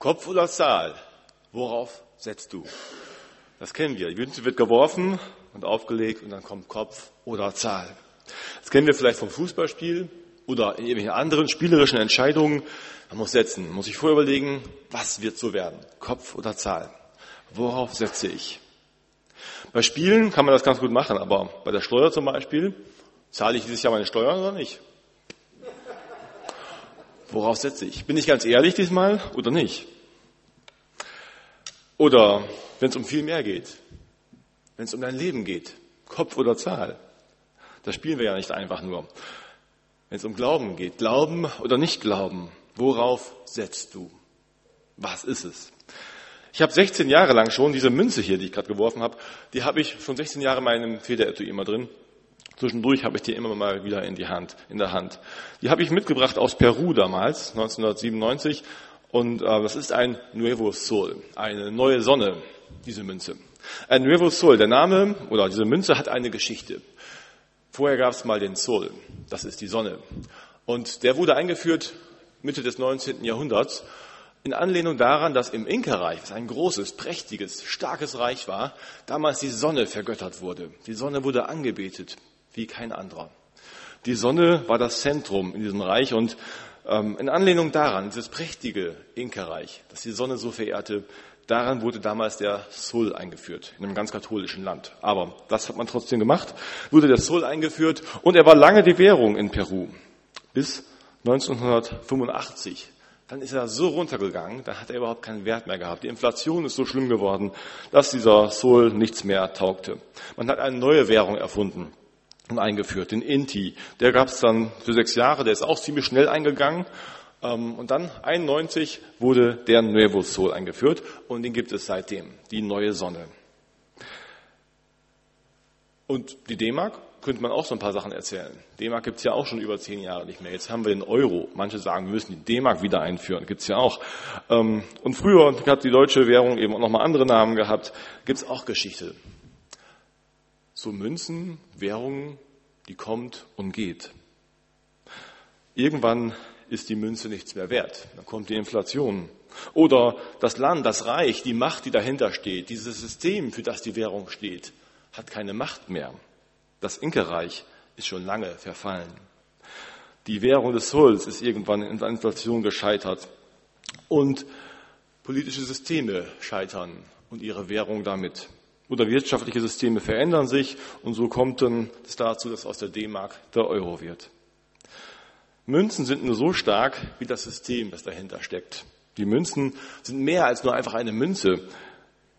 Kopf oder Zahl? Worauf setzt du? Das kennen wir. Die Münze wird geworfen und aufgelegt und dann kommt Kopf oder Zahl. Das kennen wir vielleicht vom Fußballspiel oder in irgendwelchen anderen spielerischen Entscheidungen. Man muss setzen, man muss sich vorher überlegen, was wird so werden? Kopf oder Zahl? Worauf setze ich? Bei Spielen kann man das ganz gut machen, aber bei der Steuer zum Beispiel, zahle ich dieses Jahr meine Steuern oder nicht? Worauf setze ich? Bin ich ganz ehrlich diesmal oder nicht? Oder wenn es um viel mehr geht, wenn es um dein Leben geht, Kopf oder Zahl. Das spielen wir ja nicht einfach nur. Wenn es um Glauben geht, Glauben oder nicht Glauben, worauf setzt du? Was ist es? Ich habe 16 Jahre lang schon diese Münze hier, die ich gerade geworfen habe, die habe ich schon 16 Jahre in meinem Federetui immer drin. Zwischendurch habe ich die immer mal wieder in die Hand, in der Hand. Die habe ich mitgebracht aus Peru damals, 1997. Und äh, das ist ein Nuevo Sol, eine neue Sonne, diese Münze. Ein Nuevo Sol, der Name oder diese Münze hat eine Geschichte. Vorher gab es mal den Sol, das ist die Sonne. Und der wurde eingeführt Mitte des 19. Jahrhunderts in Anlehnung daran, dass im Inka-Reich, was ein großes, prächtiges, starkes Reich war, damals die Sonne vergöttert wurde. Die Sonne wurde angebetet wie kein anderer. Die Sonne war das Zentrum in diesem Reich und ähm, in Anlehnung daran, dieses prächtige Inka-Reich, das die Sonne so verehrte, daran wurde damals der Sol eingeführt, in einem ganz katholischen Land. Aber das hat man trotzdem gemacht, wurde der Sol eingeführt und er war lange die Währung in Peru. Bis 1985. Dann ist er so runtergegangen, dann hat er überhaupt keinen Wert mehr gehabt. Die Inflation ist so schlimm geworden, dass dieser Sol nichts mehr taugte. Man hat eine neue Währung erfunden und eingeführt, den Inti. Der gab es dann für sechs Jahre, der ist auch ziemlich schnell eingegangen. Ähm, und dann 91 wurde der Nuevo Sol eingeführt und den gibt es seitdem, die neue Sonne. Und die D-Mark könnte man auch so ein paar Sachen erzählen. D-Mark gibt es ja auch schon über zehn Jahre nicht mehr. Jetzt haben wir den Euro. Manche sagen, wir müssen die D-Mark wieder einführen. Gibt es ja auch. Ähm, und früher hat die deutsche Währung eben auch nochmal andere Namen gehabt. Gibt es auch Geschichte so Münzen, Währungen, die kommt und geht. Irgendwann ist die Münze nichts mehr wert. Dann kommt die Inflation. Oder das Land, das Reich, die Macht, die dahinter steht, dieses System, für das die Währung steht, hat keine Macht mehr. Das Inkerreich ist schon lange verfallen. Die Währung des Sols ist irgendwann in der Inflation gescheitert. Und politische Systeme scheitern und ihre Währung damit oder wirtschaftliche Systeme verändern sich und so kommt dann es dazu, dass aus der D-Mark der Euro wird. Münzen sind nur so stark wie das System, das dahinter steckt. Die Münzen sind mehr als nur einfach eine Münze.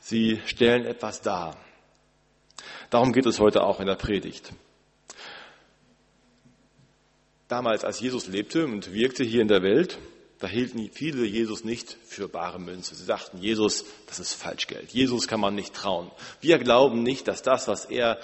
Sie stellen etwas dar. Darum geht es heute auch in der Predigt. Damals, als Jesus lebte und wirkte hier in der Welt, da hielten viele Jesus nicht für bare Münze. Sie sagten, Jesus, das ist Falschgeld. Jesus kann man nicht trauen. Wir glauben nicht, dass das, was er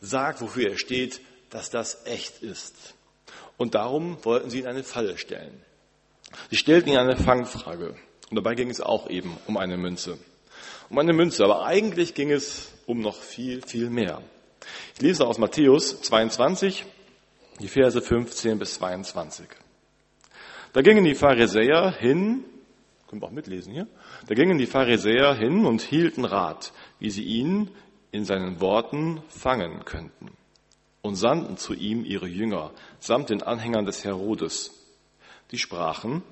sagt, wofür er steht, dass das echt ist. Und darum wollten sie ihn eine Falle stellen. Sie stellten ihn eine Fangfrage. Und dabei ging es auch eben um eine Münze. Um eine Münze. Aber eigentlich ging es um noch viel, viel mehr. Ich lese aus Matthäus 22, die Verse 15 bis 22. Da gingen die Pharisäer hin, können wir auch mitlesen hier, da gingen die Pharisäer hin und hielten Rat, wie sie ihn in seinen Worten fangen könnten und sandten zu ihm ihre Jünger samt den Anhängern des Herodes. Die sprachen,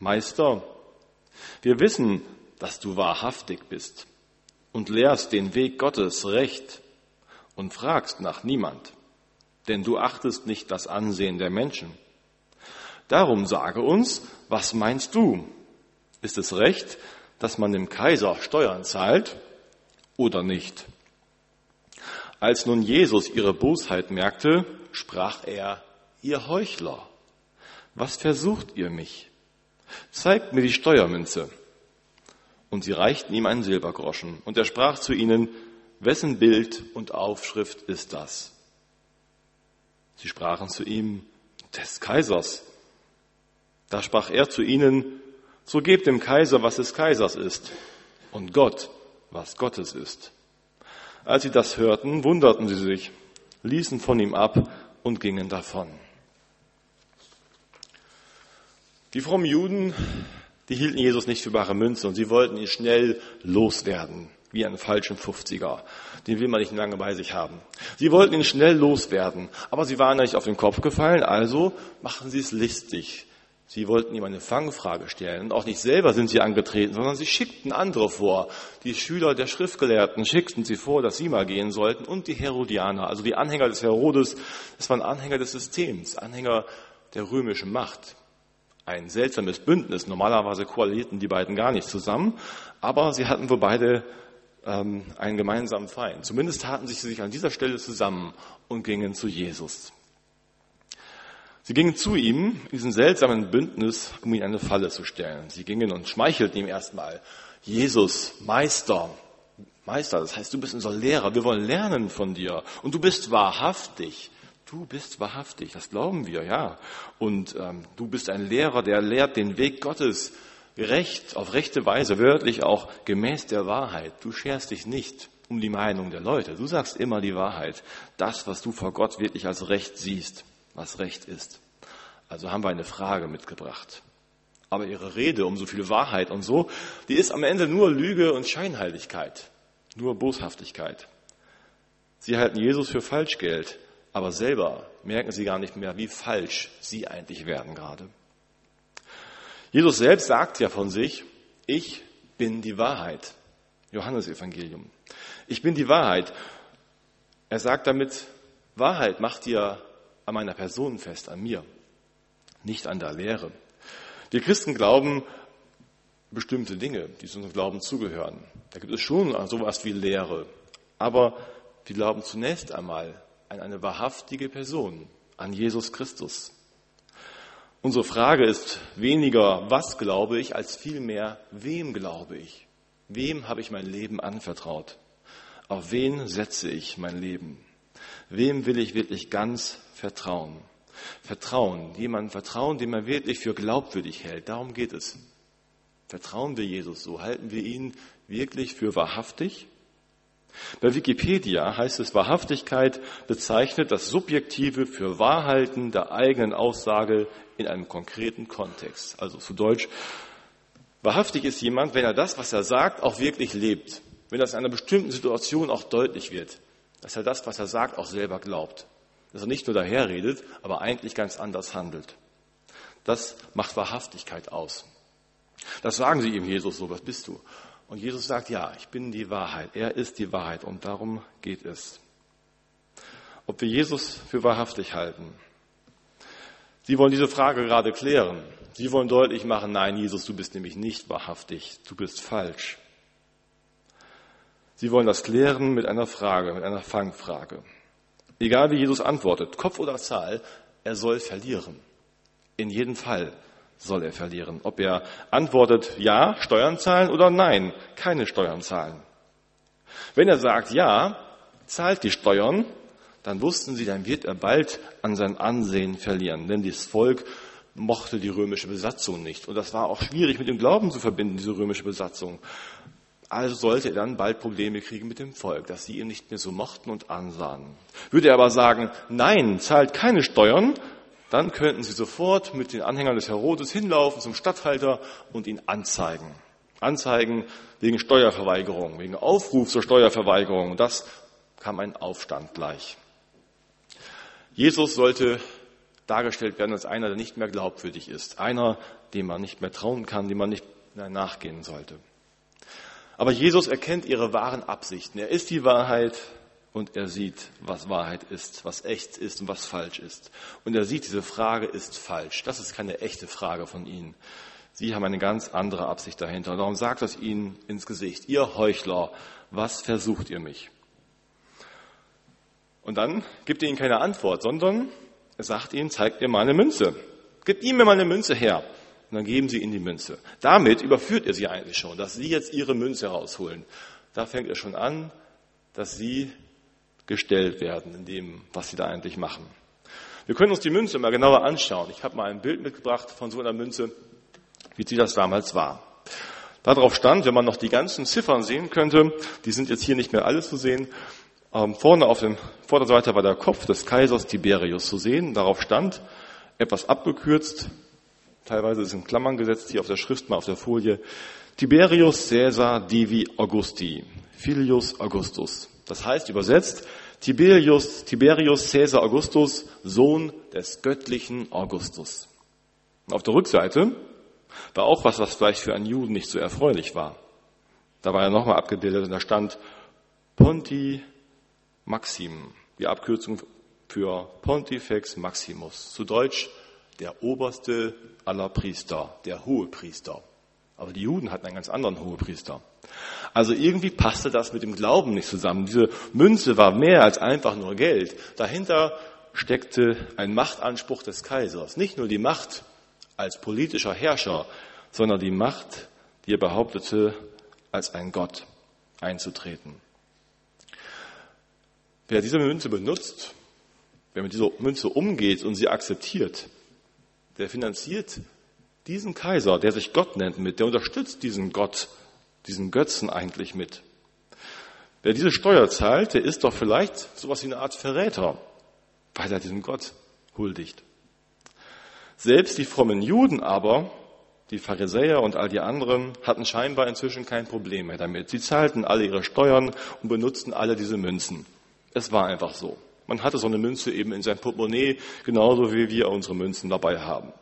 Meister, wir wissen, dass du wahrhaftig bist und lehrst den Weg Gottes recht und fragst nach niemand, denn du achtest nicht das Ansehen der Menschen Darum sage uns, was meinst du? Ist es recht, dass man dem Kaiser Steuern zahlt oder nicht? Als nun Jesus ihre Bosheit merkte, sprach er, ihr Heuchler, was versucht ihr mich? Zeigt mir die Steuermünze. Und sie reichten ihm einen Silbergroschen. Und er sprach zu ihnen, wessen Bild und Aufschrift ist das? Sie sprachen zu ihm, des Kaisers. Da sprach er zu ihnen, so gebt dem Kaiser, was des Kaisers ist, und Gott, was Gottes ist. Als sie das hörten, wunderten sie sich, ließen von ihm ab und gingen davon. Die frommen Juden Die hielten Jesus nicht für bare Münze und sie wollten ihn schnell loswerden, wie einen falschen 50er. Den will man nicht lange bei sich haben. Sie wollten ihn schnell loswerden, aber sie waren nicht auf den Kopf gefallen, also machen sie es listig. Sie wollten ihm eine Fangfrage stellen. Und auch nicht selber sind sie angetreten, sondern sie schickten andere vor. Die Schüler der Schriftgelehrten schickten sie vor, dass sie mal gehen sollten. Und die Herodianer, also die Anhänger des Herodes, das waren Anhänger des Systems, Anhänger der römischen Macht. Ein seltsames Bündnis. Normalerweise koalierten die beiden gar nicht zusammen. Aber sie hatten wohl beide ähm, einen gemeinsamen Feind. Zumindest taten sie sich an dieser Stelle zusammen und gingen zu Jesus. Sie gingen zu ihm, in diesem seltsamen Bündnis, um ihn eine Falle zu stellen. Sie gingen und schmeichelten ihm erstmal, Jesus, Meister, Meister, das heißt, du bist unser Lehrer, wir wollen lernen von dir und du bist wahrhaftig. Du bist wahrhaftig, das glauben wir, ja. Und ähm, du bist ein Lehrer, der lehrt den Weg Gottes recht, auf rechte Weise, wörtlich auch gemäß der Wahrheit. Du scherst dich nicht um die Meinung der Leute. Du sagst immer die Wahrheit. Das, was du vor Gott wirklich als Recht siehst was Recht ist. Also haben wir eine Frage mitgebracht. Aber ihre Rede um so viel Wahrheit und so, die ist am Ende nur Lüge und Scheinheiligkeit, nur Boshaftigkeit. Sie halten Jesus für Falschgeld, aber selber merken sie gar nicht mehr, wie falsch sie eigentlich werden gerade. Jesus selbst sagt ja von sich, ich bin die Wahrheit. Johannes Evangelium. Ich bin die Wahrheit. Er sagt damit, Wahrheit macht dir an meiner Person fest, an mir, nicht an der Lehre. Wir Christen glauben bestimmte Dinge, die zu unserem Glauben zugehören. Da gibt es schon sowas wie Lehre. Aber wir glauben zunächst einmal an eine wahrhaftige Person, an Jesus Christus. Unsere Frage ist weniger, was glaube ich, als vielmehr, wem glaube ich? Wem habe ich mein Leben anvertraut? Auf wen setze ich mein Leben? Wem will ich wirklich ganz vertrauen? Vertrauen, jemandem vertrauen, den man wirklich für glaubwürdig hält. Darum geht es. Vertrauen wir Jesus so? Halten wir ihn wirklich für wahrhaftig? Bei Wikipedia heißt es, Wahrhaftigkeit bezeichnet das Subjektive für Wahrhalten der eigenen Aussage in einem konkreten Kontext. Also zu Deutsch, wahrhaftig ist jemand, wenn er das, was er sagt, auch wirklich lebt. Wenn das in einer bestimmten Situation auch deutlich wird dass er das, was er sagt, auch selber glaubt. Dass er nicht nur daherredet, aber eigentlich ganz anders handelt. Das macht Wahrhaftigkeit aus. Das sagen sie ihm Jesus so, was bist du? Und Jesus sagt, ja, ich bin die Wahrheit. Er ist die Wahrheit und darum geht es. Ob wir Jesus für wahrhaftig halten. Sie wollen diese Frage gerade klären. Sie wollen deutlich machen, nein, Jesus, du bist nämlich nicht wahrhaftig. Du bist falsch. Sie wollen das klären mit einer Frage, mit einer Fangfrage. Egal wie Jesus antwortet, Kopf oder Zahl, er soll verlieren. In jedem Fall soll er verlieren. Ob er antwortet ja, Steuern zahlen oder nein, keine Steuern zahlen. Wenn er sagt ja, zahlt die Steuern, dann wussten sie, dann wird er bald an sein Ansehen verlieren. Denn das Volk mochte die römische Besatzung nicht. Und das war auch schwierig mit dem Glauben zu verbinden, diese römische Besatzung. Also sollte er dann bald Probleme kriegen mit dem Volk, dass sie ihn nicht mehr so mochten und ansahen. Würde er aber sagen, nein, zahlt keine Steuern, dann könnten sie sofort mit den Anhängern des Herodes hinlaufen zum Statthalter und ihn anzeigen. Anzeigen wegen Steuerverweigerung, wegen Aufruf zur Steuerverweigerung. Das kam ein Aufstand gleich. Jesus sollte dargestellt werden als einer, der nicht mehr glaubwürdig ist. Einer, dem man nicht mehr trauen kann, dem man nicht mehr nachgehen sollte. Aber Jesus erkennt ihre wahren Absichten. Er ist die Wahrheit und er sieht, was Wahrheit ist, was echt ist und was falsch ist. Und er sieht, diese Frage ist falsch. Das ist keine echte Frage von ihnen. Sie haben eine ganz andere Absicht dahinter. Und darum sagt es ihnen ins Gesicht. Ihr Heuchler, was versucht ihr mich? Und dann gibt er ihnen keine Antwort, sondern er sagt ihnen, zeigt ihr mal eine Münze. Gebt ihm mir mal eine Münze her. Und dann geben sie ihnen die Münze. Damit überführt er sie eigentlich schon, dass sie jetzt ihre Münze rausholen. Da fängt er schon an, dass sie gestellt werden in dem, was sie da eigentlich machen. Wir können uns die Münze mal genauer anschauen. Ich habe mal ein Bild mitgebracht von so einer Münze, wie sie das damals war. Darauf stand, wenn man noch die ganzen Ziffern sehen könnte, die sind jetzt hier nicht mehr alle zu sehen, ähm, vorne auf der Vorderseite war der Kopf des Kaisers Tiberius zu sehen. Darauf stand, etwas abgekürzt, teilweise ist in Klammern gesetzt, hier auf der Schrift mal auf der Folie, Tiberius Caesar Divi Augusti, Filius Augustus. Das heißt übersetzt, Tiberius, Tiberius Caesar Augustus, Sohn des göttlichen Augustus. Auf der Rückseite war auch was, was vielleicht für einen Juden nicht so erfreulich war. Da war er nochmal abgebildet und da stand Ponti Maxim, die Abkürzung für Pontifex Maximus. Zu Deutsch der oberste aller Priester, der Hohepriester. Aber die Juden hatten einen ganz anderen Hohepriester. Also irgendwie passte das mit dem Glauben nicht zusammen. Diese Münze war mehr als einfach nur Geld. Dahinter steckte ein Machtanspruch des Kaisers. Nicht nur die Macht als politischer Herrscher, sondern die Macht, die er behauptete, als ein Gott einzutreten. Wer diese Münze benutzt, wer mit dieser Münze umgeht und sie akzeptiert, der finanziert diesen Kaiser, der sich Gott nennt, mit, der unterstützt diesen Gott, diesen Götzen eigentlich mit. Wer diese Steuer zahlt, der ist doch vielleicht sowas wie eine Art Verräter, weil er diesem Gott huldigt. Selbst die frommen Juden aber, die Pharisäer und all die anderen, hatten scheinbar inzwischen kein Problem mehr damit. Sie zahlten alle ihre Steuern und benutzten alle diese Münzen. Es war einfach so. Man hatte so eine Münze eben in seinem Portemonnaie, genauso wie wir unsere Münzen dabei haben.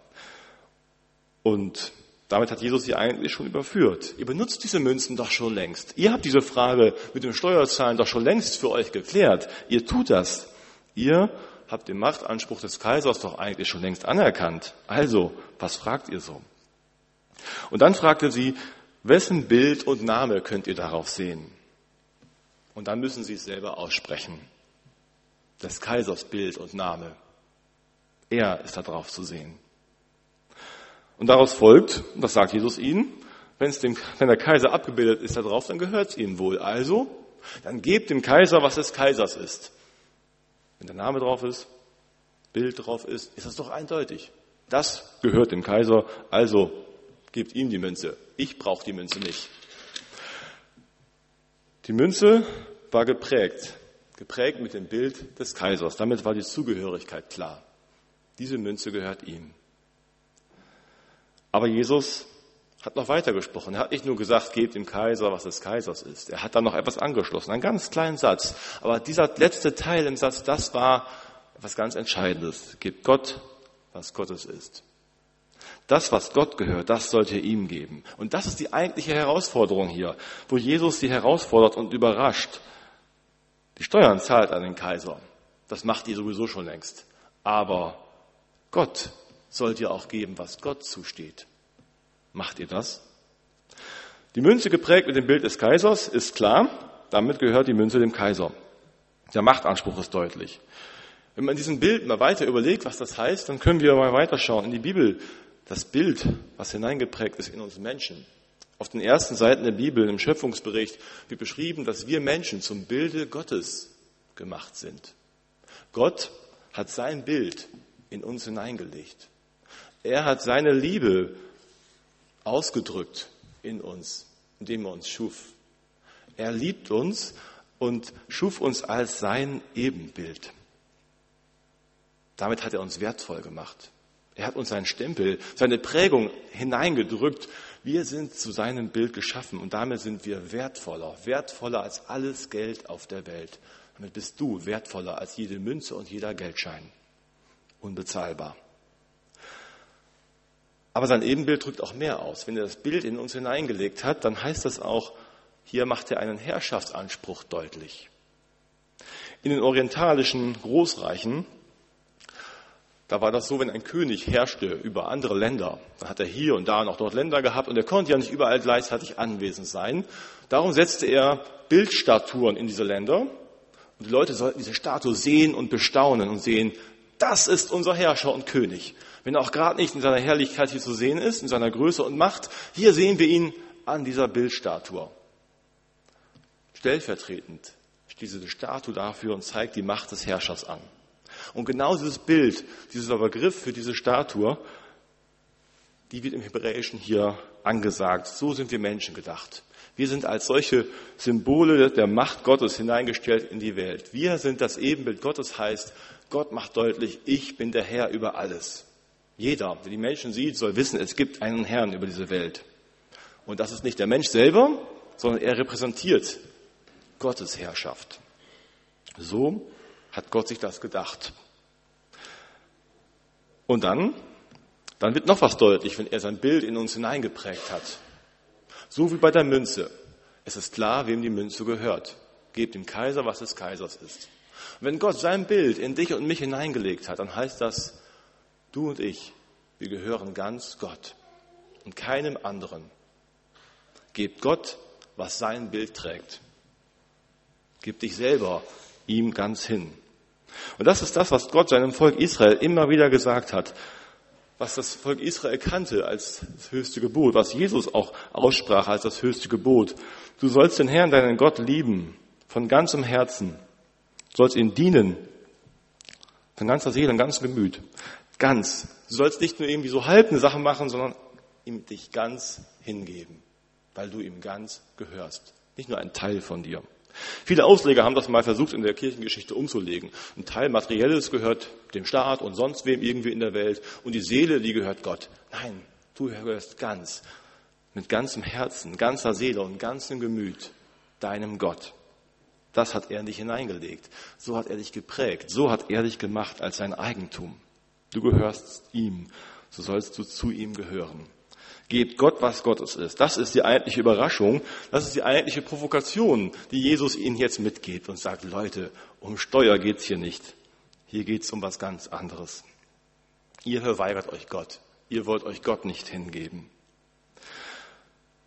Und damit hat Jesus sie eigentlich schon überführt. Ihr benutzt diese Münzen doch schon längst. Ihr habt diese Frage mit dem Steuerzahlen doch schon längst für euch geklärt. Ihr tut das. Ihr habt den Machtanspruch des Kaisers doch eigentlich schon längst anerkannt. Also, was fragt ihr so? Und dann fragte sie, wessen Bild und Name könnt ihr darauf sehen? Und dann müssen sie es selber aussprechen des Kaisers Bild und Name. Er ist da drauf zu sehen. Und daraus folgt, das sagt Jesus ihnen, wenn, es dem, wenn der Kaiser abgebildet ist da drauf, dann gehört es ihm wohl. Also, dann gebt dem Kaiser, was des Kaisers ist. Wenn der Name drauf ist, Bild drauf ist, ist das doch eindeutig. Das gehört dem Kaiser, also gebt ihm die Münze. Ich brauche die Münze nicht. Die Münze war geprägt geprägt mit dem Bild des Kaisers. Damit war die Zugehörigkeit klar. Diese Münze gehört ihm. Aber Jesus hat noch weiter gesprochen. Er hat nicht nur gesagt, gebt dem Kaiser, was des Kaisers ist. Er hat dann noch etwas angeschlossen, einen ganz kleinen Satz. Aber dieser letzte Teil im Satz, das war etwas ganz Entscheidendes. Gebt Gott, was Gottes ist. Das, was Gott gehört, das sollt ihr ihm geben. Und das ist die eigentliche Herausforderung hier, wo Jesus sie herausfordert und überrascht. Die Steuern zahlt an den Kaiser. Das macht ihr sowieso schon längst. Aber Gott sollt ihr auch geben, was Gott zusteht. Macht ihr das? Die Münze geprägt mit dem Bild des Kaisers ist klar. Damit gehört die Münze dem Kaiser. Der Machtanspruch ist deutlich. Wenn man diesem Bild mal weiter überlegt, was das heißt, dann können wir mal weiterschauen in die Bibel. Das Bild, was hineingeprägt ist in uns Menschen, auf den ersten Seiten der Bibel im Schöpfungsbericht wird beschrieben, dass wir Menschen zum Bilde Gottes gemacht sind. Gott hat sein Bild in uns hineingelegt. Er hat seine Liebe ausgedrückt in uns, indem er uns schuf. Er liebt uns und schuf uns als sein Ebenbild. Damit hat er uns wertvoll gemacht. Er hat uns seinen Stempel, seine Prägung hineingedrückt wir sind zu seinem Bild geschaffen und damit sind wir wertvoller, wertvoller als alles Geld auf der Welt. Damit bist du wertvoller als jede Münze und jeder Geldschein. Unbezahlbar. Aber sein Ebenbild drückt auch mehr aus. Wenn er das Bild in uns hineingelegt hat, dann heißt das auch, hier macht er einen Herrschaftsanspruch deutlich. In den orientalischen Großreichen da war das so, wenn ein König herrschte über andere Länder, dann hat er hier und da noch dort Länder gehabt und er konnte ja nicht überall gleichzeitig anwesend sein. Darum setzte er Bildstatuen in diese Länder und die Leute sollten diese Statue sehen und bestaunen und sehen, das ist unser Herrscher und König. Wenn er auch gerade nicht in seiner Herrlichkeit hier zu sehen ist, in seiner Größe und Macht, hier sehen wir ihn an dieser Bildstatue. Stellvertretend steht diese Statue dafür und zeigt die Macht des Herrschers an. Und genau dieses Bild, dieser Begriff für diese Statue, die wird im Hebräischen hier angesagt. So sind wir Menschen gedacht. Wir sind als solche Symbole der Macht Gottes hineingestellt in die Welt. Wir sind das Ebenbild Gottes, heißt, Gott macht deutlich, ich bin der Herr über alles. Jeder, der die Menschen sieht, soll wissen, es gibt einen Herrn über diese Welt. Und das ist nicht der Mensch selber, sondern er repräsentiert Gottes Herrschaft. So hat Gott sich das gedacht. Und dann, dann wird noch was deutlich, wenn er sein Bild in uns hineingeprägt hat. So wie bei der Münze. Es ist klar, wem die Münze gehört. Gebt dem Kaiser, was des Kaisers ist. Und wenn Gott sein Bild in dich und mich hineingelegt hat, dann heißt das, du und ich, wir gehören ganz Gott und keinem anderen. Gebt Gott, was sein Bild trägt. Gib dich selber ihm ganz hin. Und das ist das, was Gott seinem Volk Israel immer wieder gesagt hat, was das Volk Israel kannte als das höchste Gebot, was Jesus auch aussprach als das höchste Gebot. Du sollst den Herrn, deinen Gott, lieben, von ganzem Herzen, du sollst ihm dienen, von ganzer Seele und ganzem Gemüt, ganz. Du sollst nicht nur irgendwie so halb eine Sache machen, sondern ihm dich ganz hingeben, weil du ihm ganz gehörst, nicht nur ein Teil von dir. Viele Ausleger haben das mal versucht, in der Kirchengeschichte umzulegen. Ein Teil Materielles gehört dem Staat und sonst wem irgendwie in der Welt und die Seele, die gehört Gott. Nein, du gehörst ganz, mit ganzem Herzen, ganzer Seele und ganzem Gemüt deinem Gott. Das hat er in dich hineingelegt. So hat er dich geprägt. So hat er dich gemacht als sein Eigentum. Du gehörst ihm. So sollst du zu ihm gehören. Gebt Gott, was Gottes ist. Das ist die eigentliche Überraschung. Das ist die eigentliche Provokation, die Jesus ihnen jetzt mitgeht und sagt, Leute, um Steuer geht's hier nicht. Hier geht's um was ganz anderes. Ihr verweigert euch Gott. Ihr wollt euch Gott nicht hingeben.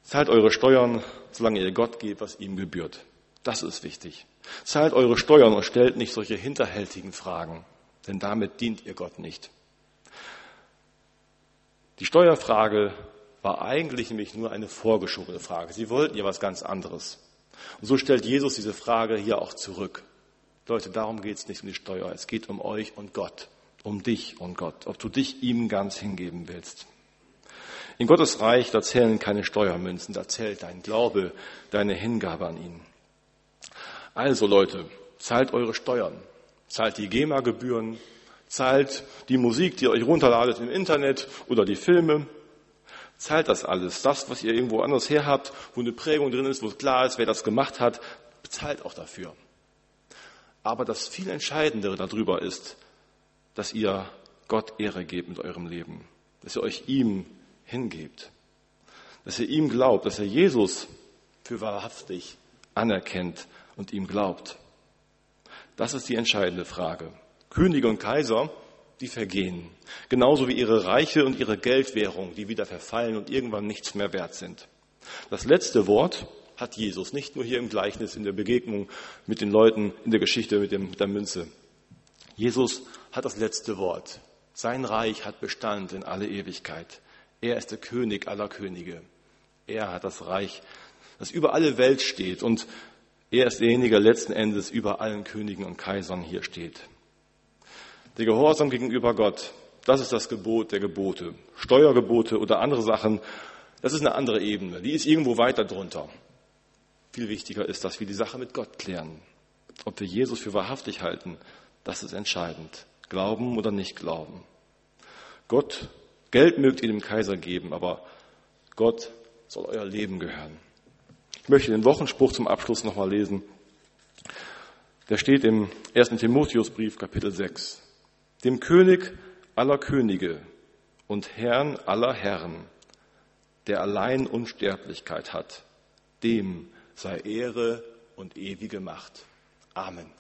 Zahlt eure Steuern, solange ihr Gott gebt, was ihm gebührt. Das ist wichtig. Zahlt eure Steuern und stellt nicht solche hinterhältigen Fragen, denn damit dient ihr Gott nicht. Die Steuerfrage war eigentlich nämlich nur eine vorgeschobene Frage. Sie wollten ja was ganz anderes. Und so stellt Jesus diese Frage hier auch zurück. Leute, darum geht es nicht um die Steuer. Es geht um euch und Gott, um dich und Gott, ob du dich ihm ganz hingeben willst. In Gottes Reich, da zählen keine Steuermünzen, da zählt dein Glaube, deine Hingabe an ihn. Also Leute, zahlt eure Steuern, zahlt die GEMA-Gebühren, zahlt die Musik, die ihr euch runterladet im Internet oder die Filme, Zahlt das alles. Das, was ihr irgendwo anders her habt, wo eine Prägung drin ist, wo klar ist, wer das gemacht hat, bezahlt auch dafür. Aber das viel Entscheidendere darüber ist, dass ihr Gott Ehre gebt mit eurem Leben. Dass ihr euch ihm hingebt. Dass ihr ihm glaubt, dass ihr Jesus für wahrhaftig anerkennt und ihm glaubt. Das ist die entscheidende Frage. Könige und Kaiser die vergehen. Genauso wie ihre Reiche und ihre Geldwährung, die wieder verfallen und irgendwann nichts mehr wert sind. Das letzte Wort hat Jesus, nicht nur hier im Gleichnis, in der Begegnung mit den Leuten, in der Geschichte mit, dem, mit der Münze. Jesus hat das letzte Wort. Sein Reich hat Bestand in alle Ewigkeit. Er ist der König aller Könige. Er hat das Reich, das über alle Welt steht und er ist derjenige, der letzten Endes über allen Königen und Kaisern hier steht. Der Gehorsam gegenüber Gott, das ist das Gebot der Gebote. Steuergebote oder andere Sachen, das ist eine andere Ebene. Die ist irgendwo weiter drunter. Viel wichtiger ist, dass wir die Sache mit Gott klären. Ob wir Jesus für wahrhaftig halten, das ist entscheidend. Glauben oder nicht glauben. Gott, Geld mögt ihr dem Kaiser geben, aber Gott soll euer Leben gehören. Ich möchte den Wochenspruch zum Abschluss nochmal lesen. Der steht im 1. Timotheusbrief, Kapitel 6 dem König aller Könige und Herrn aller Herren, der allein Unsterblichkeit hat, dem sei Ehre und ewige Macht. Amen.